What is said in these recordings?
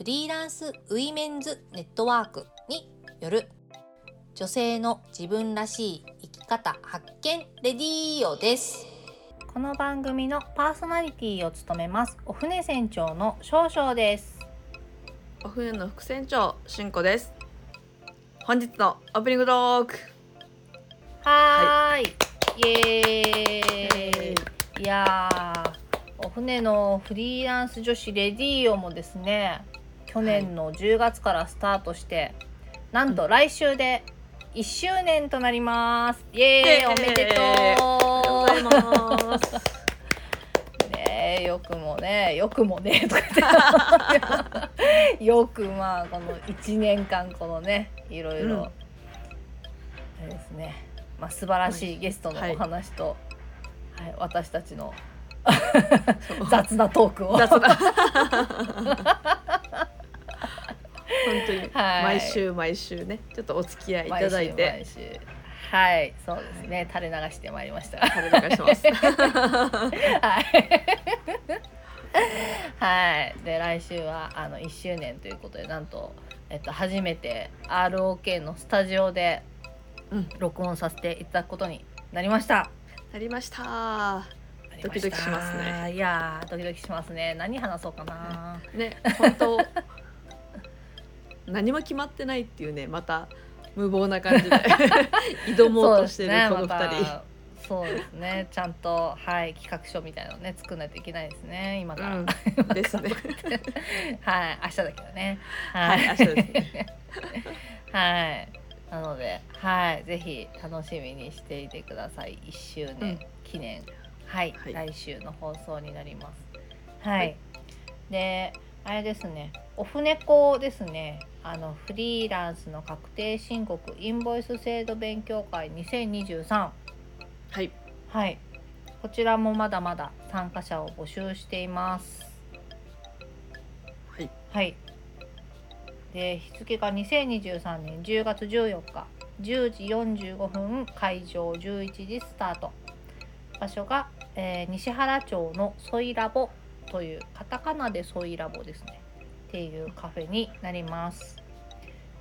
フリーランスウィメンズネットワークによる女性の自分らしい生き方発見レディーオです。この番組のパーソナリティを務めますお船船長の少々です。お船の副船長しんこです。本日のオープニングトーク。はーい、イエーイ。いやーお船のフリーランス女子レディーオもですね去年の10月からスタートして、なんと来週で1周年となります。イエーイおめでとう。ありがとうございます。ねえよくもねよくもねとか言って。よくまあこの1年間このねいろいろ、うん。あれですね、まあ、素晴らしいゲストのはい。お話と、はい私たちの 雑なトークを、本当に。はい。毎週毎週ね。ちょっとお付き合いいただいて。はい。そうですね。垂れ流してまいりました。垂れ流します。はい。はい。で来週はあの1周年ということでなんとえっと初めて ROK のスタジオでうん。録音させていただくことになりました。なりました。ドキドキしますね。いやードキドキしますね。何話そうかな。ね。本当 何も決まってないっていうねまた無謀な感じで 挑もうとしてるこの二人、またそうですね。ちゃんとはい企画書みたいなのね作らないといけないですね。今から。うんですね はい、明日だけどね。はい明日ですね はい。なので、はい、ぜひ楽しみにしていてください。1周うん年記念、はい、はい来週の放送になります。はい。はいで、あれですね、オフネコですね。あのフリーランスの確定申告インボイス制度勉強会2023はい。はい。こちらもまだまだ参加者を募集しています。はい。はい。で日付が2023年10月14日10時45分会場11時スタート。場所が、えー西原町のソイラボというカタカナでソイラボですねっていうカフェになります。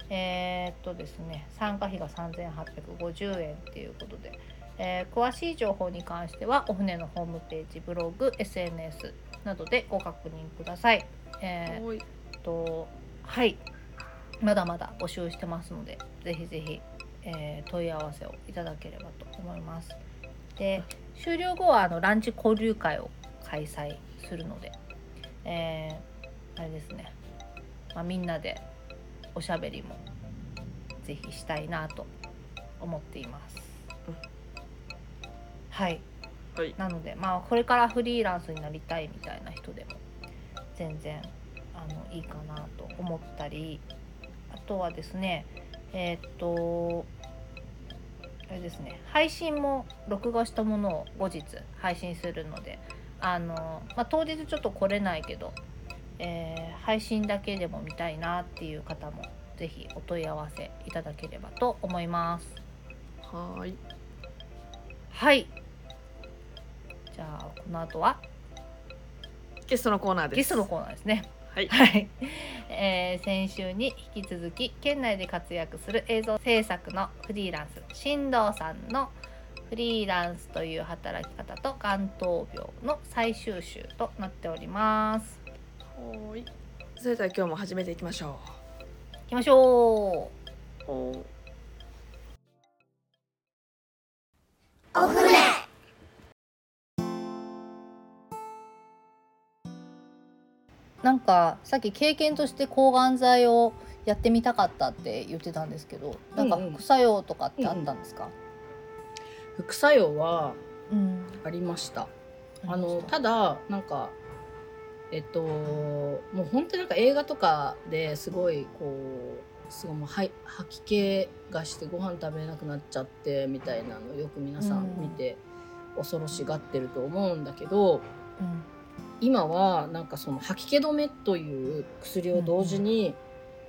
えーっとですね参加費が3850円っていうことで、えー詳しい情報に関してはお船のホームページブログ SNS などでご確認ください、えーおい。とはい。まだまだ募集してますのでぜひぜひ、えー問い合わせをいただければと思います。で終了後はあのランチ交流会を開催するので、えーあれですね、まあ、みんなでおしゃべりもぜひしたいなと思っています。うん。はい。はい。なのでまあこれからフリーランスになりたいみたいな人でも全然あのいいかなと思ったりあとはですねえーっとあれですね配信も録画したものを後日配信するのであの、まあ、当日ちょっと来れないけど、えー配信だけでも見たいなっていう方もぜひお問い合わせいただければと思います。はーいはいじゃあこの後は？ゲストのコーナーですゲストのコーナーですね。はいはい、えー先週に引き続き県内で活躍する映像制作のフリーランス新藤さんのフリーランスという働き方と眼頭病の最終週となっております。はーいそれでは今日も始めていきましょ行きましょう。うおーなんかさっき経験として抗がん剤をやってみたかったって言ってたんですけど、なんかうんうん副作用とかってあったんですか？副作用はうん。ありました。あありましたのただなんかえっともう本当になんか映画とかですごいこうすごいもうはい吐き気がしてご飯食べれなくなっちゃってみたいなのをよく皆さん見て恐ろしがってると思うんだけど、うん。今はなんかその吐き気止めという薬を同時に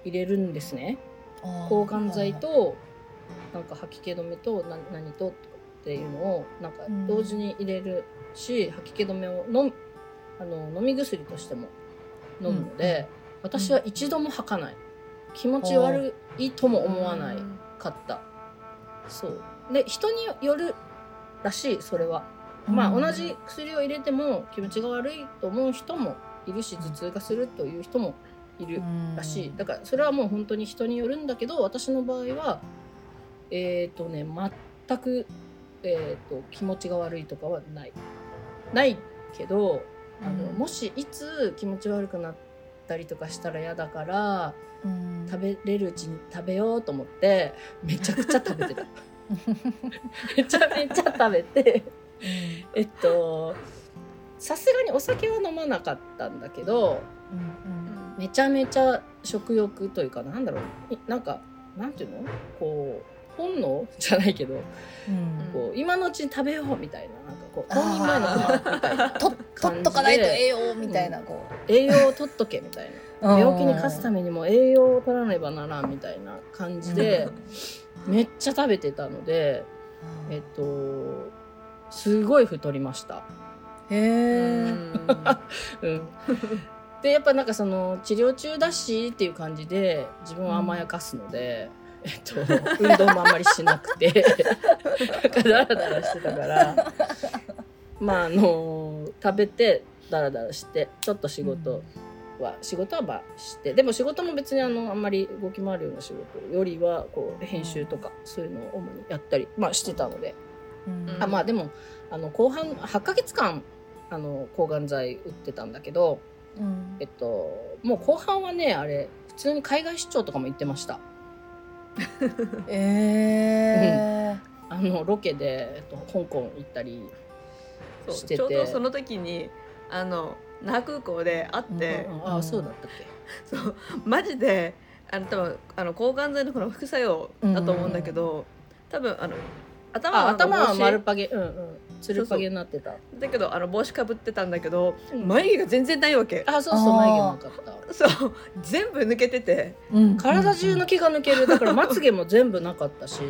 入れるんですね。抗がん剤となんか吐き気止めとな何とっていうのをなんか同時に入れるし、吐き気止めを飲むあの飲み薬としても飲むので、私は一度も吐かない。気持ち悪いとも思わないかった。そう。で人によるらしいそれは。まあ同じ薬を入れても気持ちが悪いと思う人もいるし頭痛がするという人もいるらしい。だからそれはもう本当に人によるんだけど私の場合はえっ、とね全く、えー、と気持ちが悪いとかはない。ないけどあの、うん。もしいつ気持ち悪くなったりとかしたら嫌だからうん。食べれるうちに食べようと思って めちゃくちゃ食べてた。めちゃめちゃ食べてえっとさすがにお酒は飲まなかったんだけどうん。めちゃめちゃ食欲というかなんだろう。いなんかなんていうの？こう本能？じゃないけどうん。こう今のうちに食べようみたいななんかこう冬眠前の熊みたいなと取っとかないと栄養みたいなこ栄養を取っとけみたいな。う病気に勝つためにも栄養を取らねばならんみたいな感じでめっちゃ食べてたのでえっとすごい太りました。へえうん、でやっぱなんかその治療中だしっていう感じで自分を甘やかすので、えっと、運動もあんまりしなくて。ダラダラしてたから。まああの食べてダラダラしてちょっと仕事は、仕事はまあして。でも仕事も別にあのあんまり動き回るような仕事よりはこう編集とかそういうのを主にやったり、まあ、してたので。あまあでもあの後半8ヶ月間あの抗がん剤打ってたんだけど、うん。えっと、もう後半はねあれ普通に海外出張とかも行ってましたえあのロケで、えっと、香港行ったりしてて。ちょうどその時にあの那覇空港で会って、うんああそうだったっけ？そう。マジであの多分あの抗がん剤のこの副作用だと思うんだけど、多分あの頭頭は丸っぱげ。うんうんつるっぱげになってた。だけどあの帽子かぶってたんだけど、うん。眉毛が全然ないわけ。あそうそう眉毛もなかった。そう。全部抜けててうん。体中の毛が抜ける。だから まつげも全部なかったし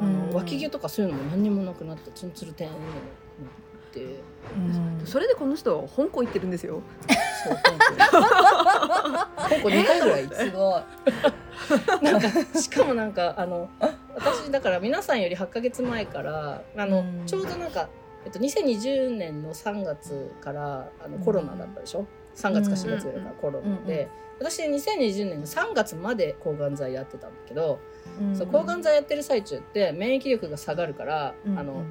あうん。の脇毛とかそういうのも何にもなくなってツンツルテンになって。うん。それでこの人香港行ってるんですよ。そう香港。香港。2回ぐらい行ってすごい。なんかしかもなんかあの私だから皆さんより8ヶ月前からあの、うん。ちょうどなんか、えっと、2020年の3月からあのコロナだったでしょ？3月か4月ぐらいからコロナで、私2020年の3月まで抗がん剤やってたんだけど、そう抗がん剤やってる最中って免疫力が下がるから、あの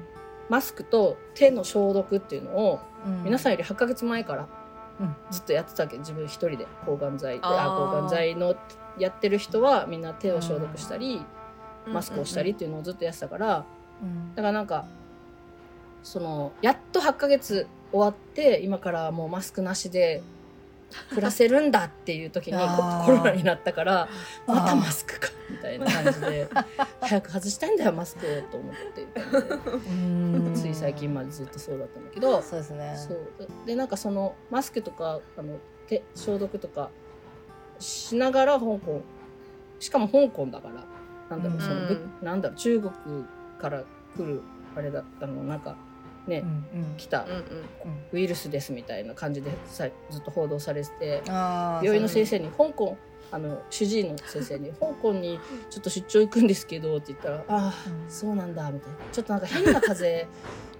マスクと手の消毒っていうのを皆さんより8ヶ月前からうん。ずっとやってたわけ。自分一人で。抗がん剤あ抗がん剤のやってる人はみんな手を消毒したり、マスクをしたりっていうのをずっとやってたから、だからなんかそのやっと8ヶ月終わって今からもうマスクなしで暮らせるんだっていう時に コロナになったからまたマスクかみたいな感じで早く外したいんだよマスクをと思ってつい最近までずっとそうだったんだけどそうですね。そう。でなんかそのマスクとかあの手消毒とかしながら香港。しかも香港だからなんだろうその、うん。ぶなんだろう中国から来るあれだったのなんかね、うんうん。来た。うんうん。ウイルスですみたいな感じでさずっと報道されてて病院の先生に香港あの主治医の先生に「香港にちょっと出張行くんですけど」って言ったら「ああうん。そうなんだ」みたいな「ちょっとなんか変な風邪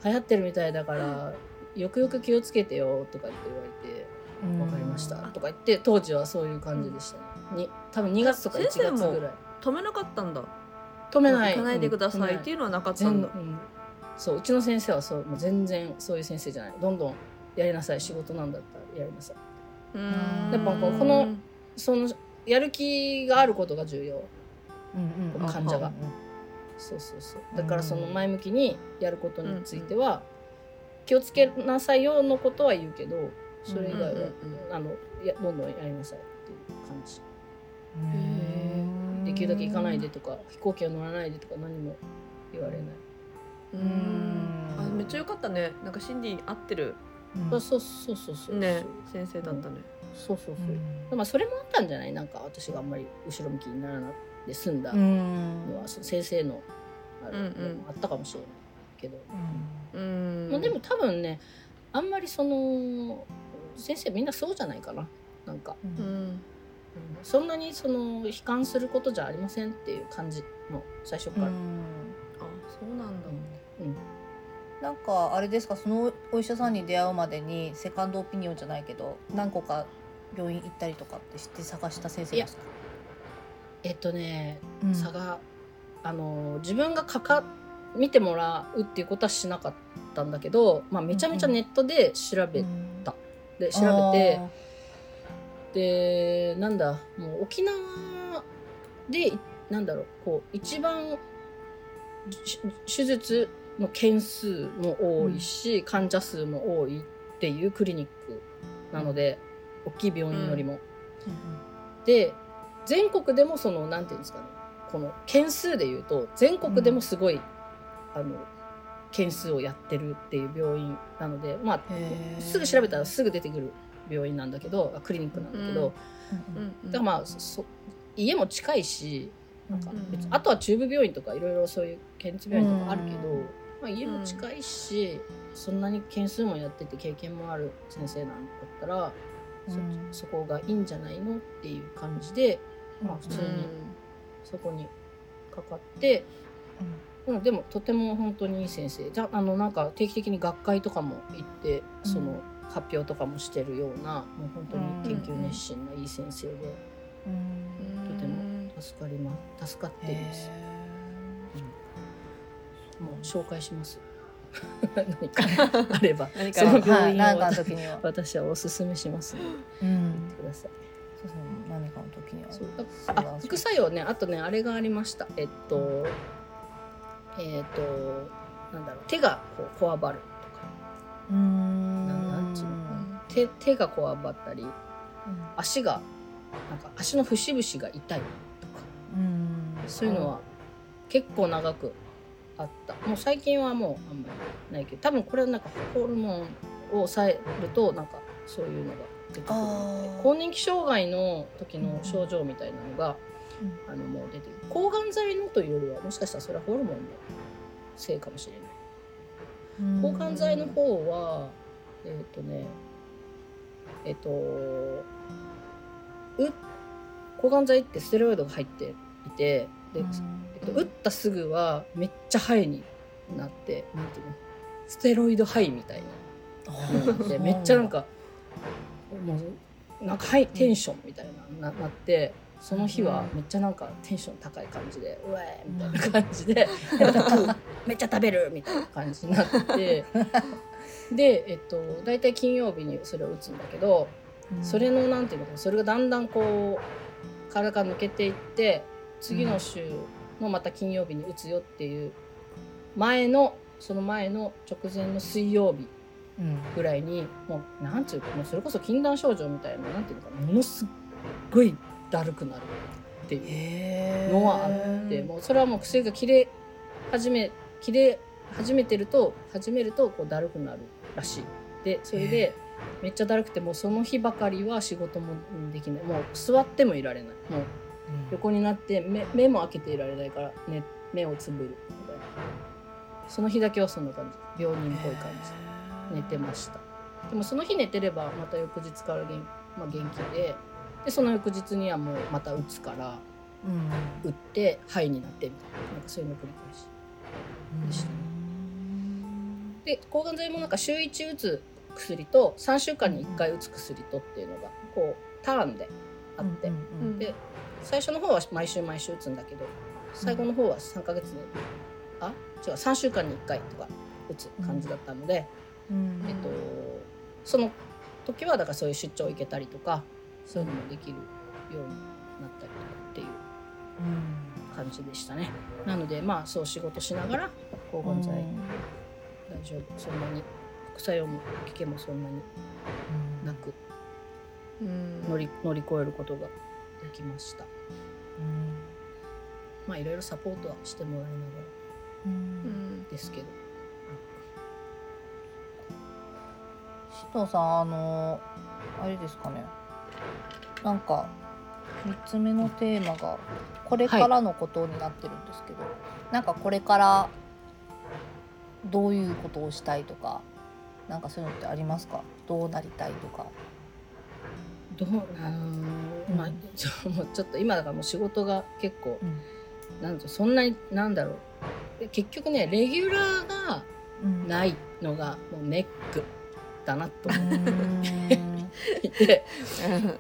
流行ってるみたいだからよくよく気をつけてよ」とかって言われて「うん。わかりました」とか言って当時はそういう感じでしたね。に多分2月とか1月ぐらい。止めなかったんだ。止めない。行かないでくださいうんっていうのはなかった全んだうん、そううちの先生はそうもう全然そういう先生じゃない。どんどんやりなさい。仕事なんだったらやりなさい。やっぱこうこのそのやる気があることが重要。うんうん。この患者が。うんそうそうそう。だからその前向きにやることについては気をつけなさいよのことは言うけどそれ以外は、うんうんうんあのいやどんどんやりなさいっていう感じ。うんできるだけ行かないでとか飛行機は乗らないでとか何も言われない、ううん。んあめっちゃ良かったね。なんかシンディ合ってる。うん。そうそうそうそうそう。ね先生だったね。そうそうそう、うん。まあそれもあったんじゃない？なんか私があんまり後ろ向きにならなで済んだうのんは、先生のあれうんうん。あったかもしれないけど、うん。まあ、でも多分ねあんまりその先生みんなそうじゃないかな。なんか、ううん。んそんなにその悲観することじゃありませんっていう感じもう最初から、あそうなんだうん。なんかあれですか？そのお医者さんに出会うまでにセカンドオピニオンじゃないけど何個か病院行ったりとかってして探した先生ですか？えっとねうん。差があの自分がかか見てもらうっていうことはしなかったんだけど、まあ、めちゃめちゃネットで調べ、うん。で調べてでなんだもう沖縄でなんだろうこう一番し手術の件数も多いし、患者数も多いっていうクリニックなので、大きい病院よりも。で全国でもそのなんていうんですかねこの件数で言うと全国でもすごい、あの件数をやってるっていう病院なのでまあすぐ調べたらすぐ出てくる病院なんだけどあクリニックなんだけど、うん。だからまあそ家も近いしなんかうん。別にあとは中部病院とかいろいろそういう県立病院とかあるけど、うんまあ、家も近いし、そんなに件数もやってて経験もある先生なんだったら、そうん。そこがいいんじゃないのっていう感じで、まあ、普通にうん。そこにかかって、うん、でもとても本当にいい先生。じゃあのなんか定期的に学会とかも行ってその発表とかもしてるような、もう本当に研究熱心ないい先生で、うん。とても助かります助かっています。もう紹介します。何かあれば。何かそのはい病院をの時には。私はおすすめします。のでうん。言ってください。そうそう何かの時には。副作用ねあとねあれがありました。えっとえっとなんだろう。手がこうこわばるとか。うーん。なんなんつうの手手がこわばったり足がなんか足の節々が痛いとか。うん。そういうのは結構長くあった。もう最近はもうあんまりないけど多分これはなんかホルモンを抑えるとなんかそういうのが出てくる更年期障害の時の症状みたいなのが、あのもう出てる。抗がん剤のというよりはもしかしたらそれはホルモンのせいかもしれない。抗がん剤の方はえっ、とねえっ、とう抗がん剤ってステロイドが入っていてで、えっと、打ったすぐはめっちゃハイになってなんていうの？ステロイドハイみたいな。のでめっちゃなんかもうなんかハイテンションみたいなななってその日はめっちゃなんかテンション高い感じで「うえー!」みたいな感じで「また食うめっちゃ食べる! 」みたいな感じになってでえっと大体金曜日にそれを打つんだけどそれのなんていうのかなそれがだんだんこう体から抜けていって次の週のまた金曜日に打つよっていう前のその前の直前の水曜日うんぐらいにもうなんていうかもうそれこそ禁断症状みたいななんていうのかなものすっごいだるくなるっていうのはあってもうそれはもう薬が切れ始め切れ始めてると始めるとこうだるくなるらしい。でそれでめっちゃだるくてもうその日ばかりは仕事もできない。もう座ってもいられない。もう横になって目目も開けていられないから、ね、目をつぶるみたいな。その日だけはそんな感じ。病人っぽい感じ。寝てました。でもその日寝てればまた翌日から元,、まあ、元気ででその翌日にはもうまた打つからうん。打って肺になってみたいな。なんかそういうのを繰り返し。でした。で抗がん剤もなんか週1打つ薬と3週間に1回打つ薬とっていうのがこうターンであって、うん。で最初の方は毎週毎週打つんだけど最後の方は3ヶ月にあ違う3週間に1回とか打つ感じだったので、うん。えっと、その時はだからそういう出張行けたりとかそういうのもできるようになったりとかっていう感じでしたね。なのでまあそう仕事しながら抗がん剤大丈夫そんなに副作用も効けもそんなになくうん。乗り乗り越えることができました。まあいろいろサポートはしてもらいながらうん。うんですけど。首藤さんあのあれですかね。なんか3つ目のテーマがこれからのことになってるんですけど、なんかこれからどういうことをしたいとかなんかそういうのってありますか？どうなりたいとか。どうあのーまあちょもうちょっと今だからもう仕事が結構うん。なんとそんなになんだろう。結局ねレギュラーがうん。ないのがもうネックだなと。う思って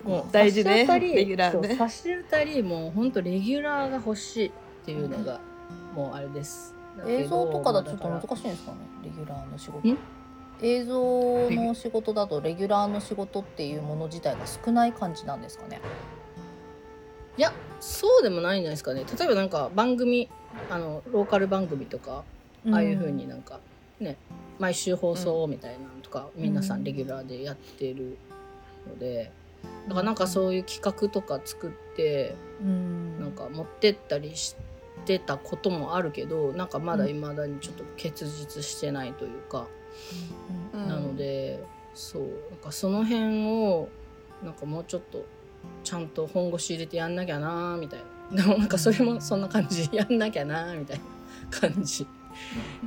もう大事ねレギュラーね。そう差し当たりもう本当レギュラーが欲しいっていうのがもうあれです。映像とかだとちょっと難しいんですかねレギュラーの仕事。ん？映像の仕事だとレギュラーの仕事っていうもの自体が少ない感じなんですかね。いやそうでもないんじゃないですかね。例えばなんか番組あのローカル番組とかああいう風になんかね毎週放送みたいなのとか、皆さんレギュラーでやってるのでだからなんかそういう企画とか作ってうん。なんか持ってったりしてたこともあるけどなんかまだ未だにちょっと結実してないというか、うんなのでそうなんかその辺をなんかもうちょっとちゃんと本腰入れてやんなきゃなみたいな。で もなんかそれもそんな感じやんなきゃなみたいな感じ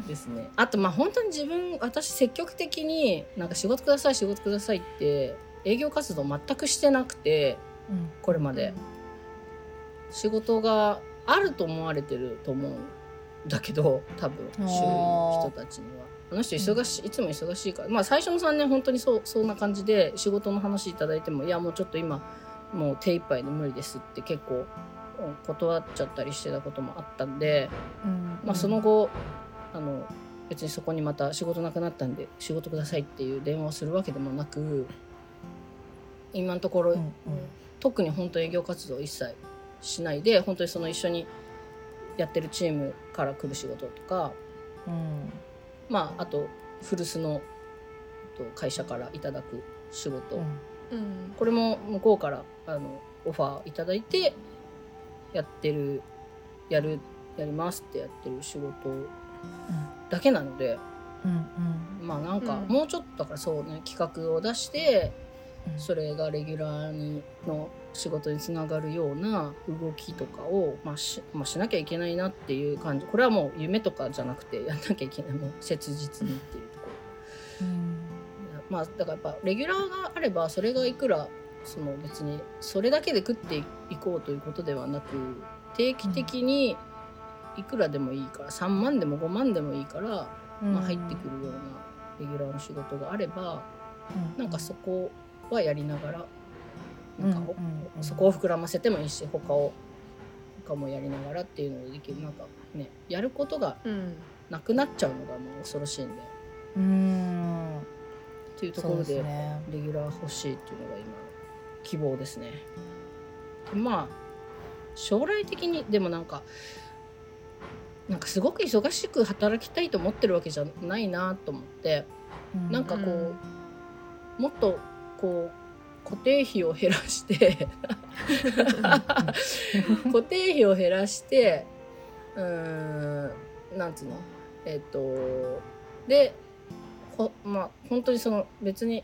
ですね。あとまあ本当に自分私積極的になんか仕事ください仕事くださいって営業活動全くしてなくてうん。これまで。仕事があると思われてると思う。んだけど多分周囲の人たちには。あの人忙しい、いつも忙しいから。まあ最初の3年本当にそうそんな感じで仕事の話いただいてもいやもうちょっと今もう手一杯で無理ですって結構うん断っちゃったりしてたこともあったんで、うん。まあ、その後あの別にそこにまた仕事なくなったんで仕事くださいっていう電話をするわけでもなく今のところ、うんうん。特に本当営業活動を一切しないで本当にその一緒にやってるチームから来る仕事とかうん。まああと古巣のえっと会社からいただく仕事、うん。うん。これも向こうからあのオファーいただいてやってるやるやりますってやってる仕事だけなのでうん。まあなんかうん。もうちょっとだからそうね企画を出してうん。それがレギュラーにの仕事につながるような動きとかを、まあしまあ、しなきゃいけないなっていう感じ。これはもう夢とかじゃなくてやんなきゃいけないもう切実にっていうとこうん。ろまあだからやっぱレギュラーがあればそれがいくらその別にそれだけで食っていこうということではなく定期的にいくらでもいいから3万でも5万でもいいから、うん。まあ、入ってくるようなレギュラーの仕事があればうなんかそこはやりながらなんかほ、うんそこを膨らませてもいいし他を他もやりながらっていうのでできる。なんかねやることがうん。なくなっちゃうのがもう恐ろしいんで。っうん。ていうところでレギュラー欲しいっていうのが今希望ですね。まあ将来的にでもなんかなんかすごく忙しく働きたいと思ってるわけじゃないなと思ってなんかこう、もっとこう固定費を減らして固定費を減らしてうーんなんつうの？えっ、とでほまあ本当にその別に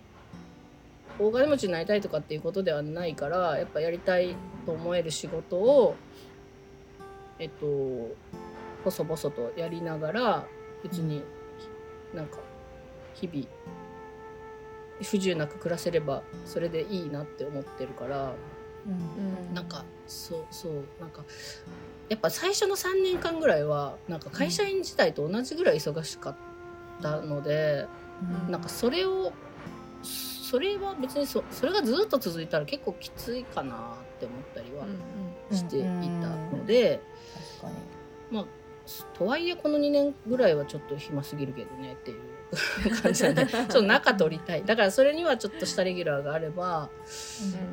大金持ちになりたいとかっていうことではないからやっぱやりたいと思える仕事をえっと細々とやりながら別になんか日々不自由なく暮らせればそれでいいなって思ってるから。うん。なんかそうそうなんかやっぱ最初の3年間ぐらいはなんか会社員時代と同じぐらい忙しかったので、うん。なんかそれをそれは別にそそれがずっと続いたら結構きついかなって思ったりはしていたので、確かに。まあとはいえこの2年ぐらいはちょっと暇すぎるけどねっていう感じなんでちょっと中取りたい。だからそれにはちょっとしたレギュラーがあれば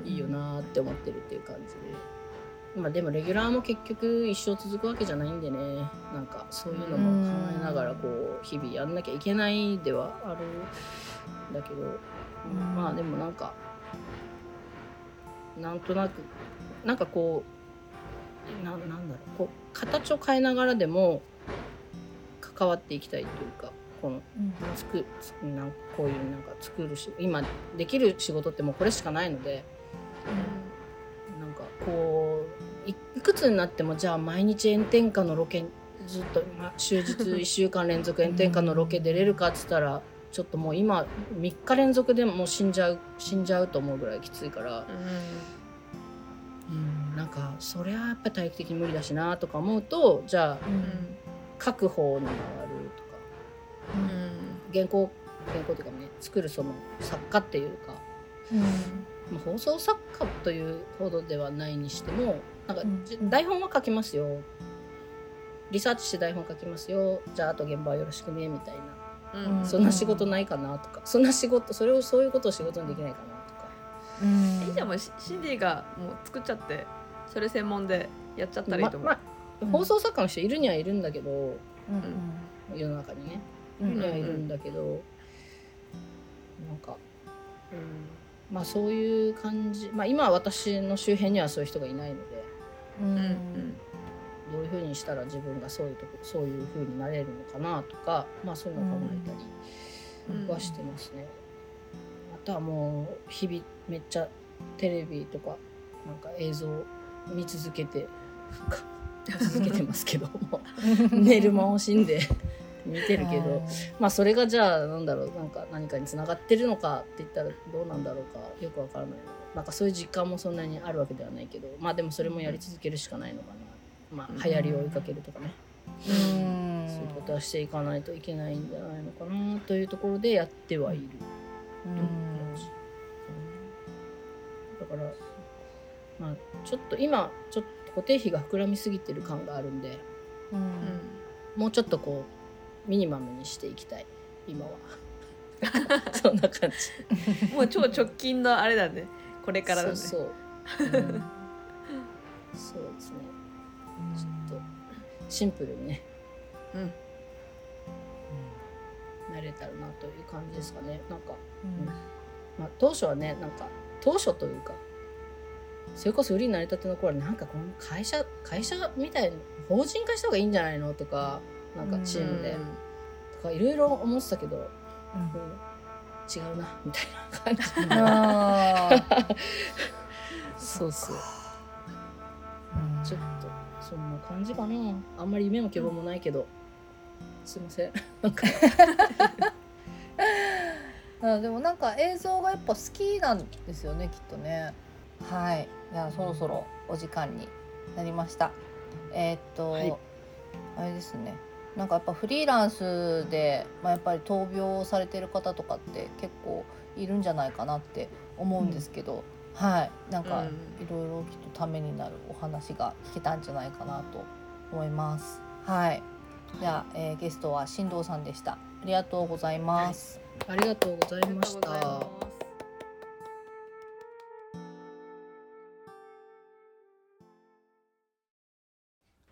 いいよなーって思ってるっていう感じで。まあでもレギュラーも結局一生続くわけじゃないんでね。なんかそういうのも考えながらこう日々やんなきゃいけないではあるんだけど。うん。まあでもなんかなんとなくなんかこうななんだろう。こう形を変えながらでも関わっていきたいというかこの作つなんこういうなんか作るし今できる仕事ってもうこれしかないので、なんかこういいくつになってもじゃあ毎日炎天下のロケずっと、まあ、終日 1週間連続炎天下のロケ出れるかっつったらちょっともう今3日連続でもう死んじゃう死んじゃうと思うぐらいきついから、うかそりゃやっぱ体力的に無理だしなとか思うとじゃあ書く方に回るとか。原稿原稿というかね作るその作家っていうか、まあ、放送作家というほどではないにしてもなんか、うん。じ台本は書きますよ。リサーチして台本書きますよ。じゃああと現場はよろしくねみたいな、うん。そんな仕事ないかなとか。そんな仕事それをそういうことを仕事にできないかなとか。うん。えじゃあもうシシンディがもう作っちゃってそれ専門でやっちゃったらいいと思う、まま放送作家の人いるにはいるんだけどうん世の中にね。うんいるにはいるんだけど、なんか、うん、まあそういう感じまあ今は私の周辺にはそういう人がいないのでううん。んどういうふうにしたら自分がそういうとこそういうふうになれるのかなとかまあそういうのを考えたうんりはしてますね。あとはもう日々めっちゃテレビとかなんか映像見続けて。続けてますけども。う 寝る間を惜しんで。見てるけど。まあそれがじゃあなんだろう。なんか何かにつながってるのかって言ったらどうなんだろうかよくわからない。ななんかそういう実感もそんなにあるわけではないけど。まあでもそれもやり続けるしかないのかな、まあ、流行りを追いかけるとかね、うん。そういうことはしていかないといけないんじゃないのかなというところでやってはいる、だからまあちょっと今ちょっと固定費が膨らみすぎてる感があるんでうん。もうちょっとこうミニマムにしていきたい。今は。そんな感じ。もう超直近のあれだね。これからだね。そうそう、うん。そうですね。ちょっとシンプルにね、うん。なれたらなという感じですかね。なんか、うん。まあ、当初はねなんか当初というかそれこそ売りになりたての頃はなんかこの会社会社みたいな法人化した方がいいんじゃないのとかなんかチームで、とかいろいろ思ってたけど、うん。違うなみたいな感じ。そうそううんちょっとそんな感じかな。あんまり夢も希望もないけど、すいません。なんか。あでもなんか映像がやっぱ好きなんですよねきっとねはい。じゃあそろそろお時間になりました。えーっと、はい。あれですね。なんかやっぱフリーランスで、まあ、やっぱり闘病されてる方とかって結構いるんじゃないかなって思うんですけど、はい。なんかうん。いろいろきっとためになるお話が聞けたんじゃないかなと思います。はい。じゃあ、えーゲストは新藤さんでした。ありがとうございます、ありがとうございありがとうました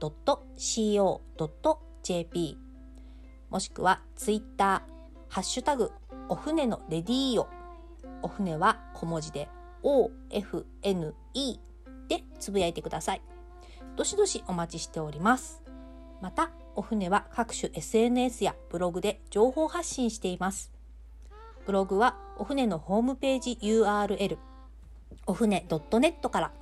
.co.jp もしくはツイッターハッシュタグお船のレディーオお船は小文字で OFNE でつぶやいてください。どしどしお待ちしております。また、お船は各種 SNS やブログで情報発信しています。ブログはお船のホームページ URL お船 .net から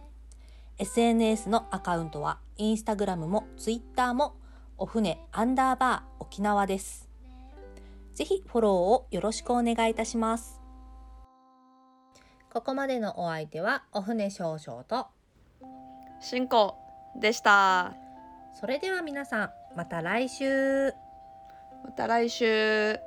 SNS のアカウントはインスタグラムもツイッターもお船アンダーバー沖縄です。ぜひフォローをよろしくお願いいたします。ここまでのお相手はお船少々と、進行でしたそれでは皆さんまた来週。また来週